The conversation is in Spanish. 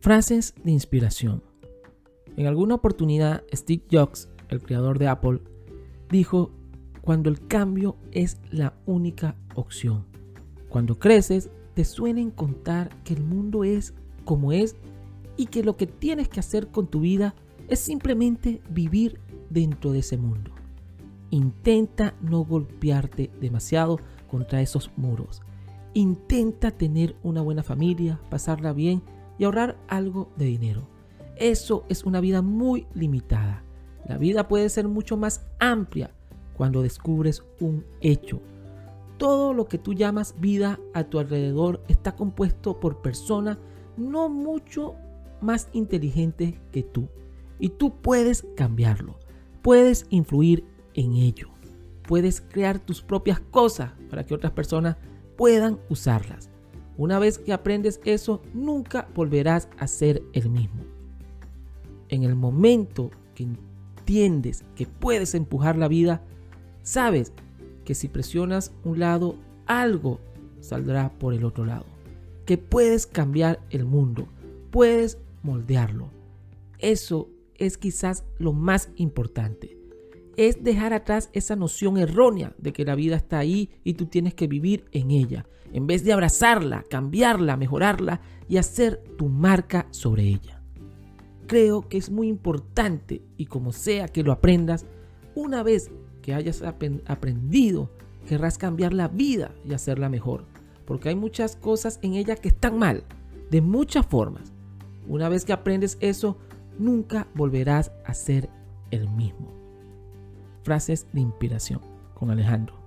Frases de inspiración. En alguna oportunidad, Steve Jobs, el creador de Apple, dijo, cuando el cambio es la única opción. Cuando creces, te suelen contar que el mundo es como es y que lo que tienes que hacer con tu vida es simplemente vivir dentro de ese mundo. Intenta no golpearte demasiado contra esos muros. Intenta tener una buena familia, pasarla bien y ahorrar algo de dinero. Eso es una vida muy limitada. La vida puede ser mucho más amplia cuando descubres un hecho. Todo lo que tú llamas vida a tu alrededor está compuesto por personas no mucho más inteligentes que tú. Y tú puedes cambiarlo. Puedes influir en ello. Puedes crear tus propias cosas para que otras personas puedan usarlas. Una vez que aprendes eso, nunca volverás a ser el mismo. En el momento que entiendes que puedes empujar la vida, sabes que si presionas un lado, algo saldrá por el otro lado. Que puedes cambiar el mundo, puedes moldearlo. Eso es quizás lo más importante es dejar atrás esa noción errónea de que la vida está ahí y tú tienes que vivir en ella, en vez de abrazarla, cambiarla, mejorarla y hacer tu marca sobre ella. Creo que es muy importante y como sea que lo aprendas, una vez que hayas aprendido, querrás cambiar la vida y hacerla mejor, porque hay muchas cosas en ella que están mal, de muchas formas. Una vez que aprendes eso, nunca volverás a ser el mismo. Frases de inspiración con Alejandro.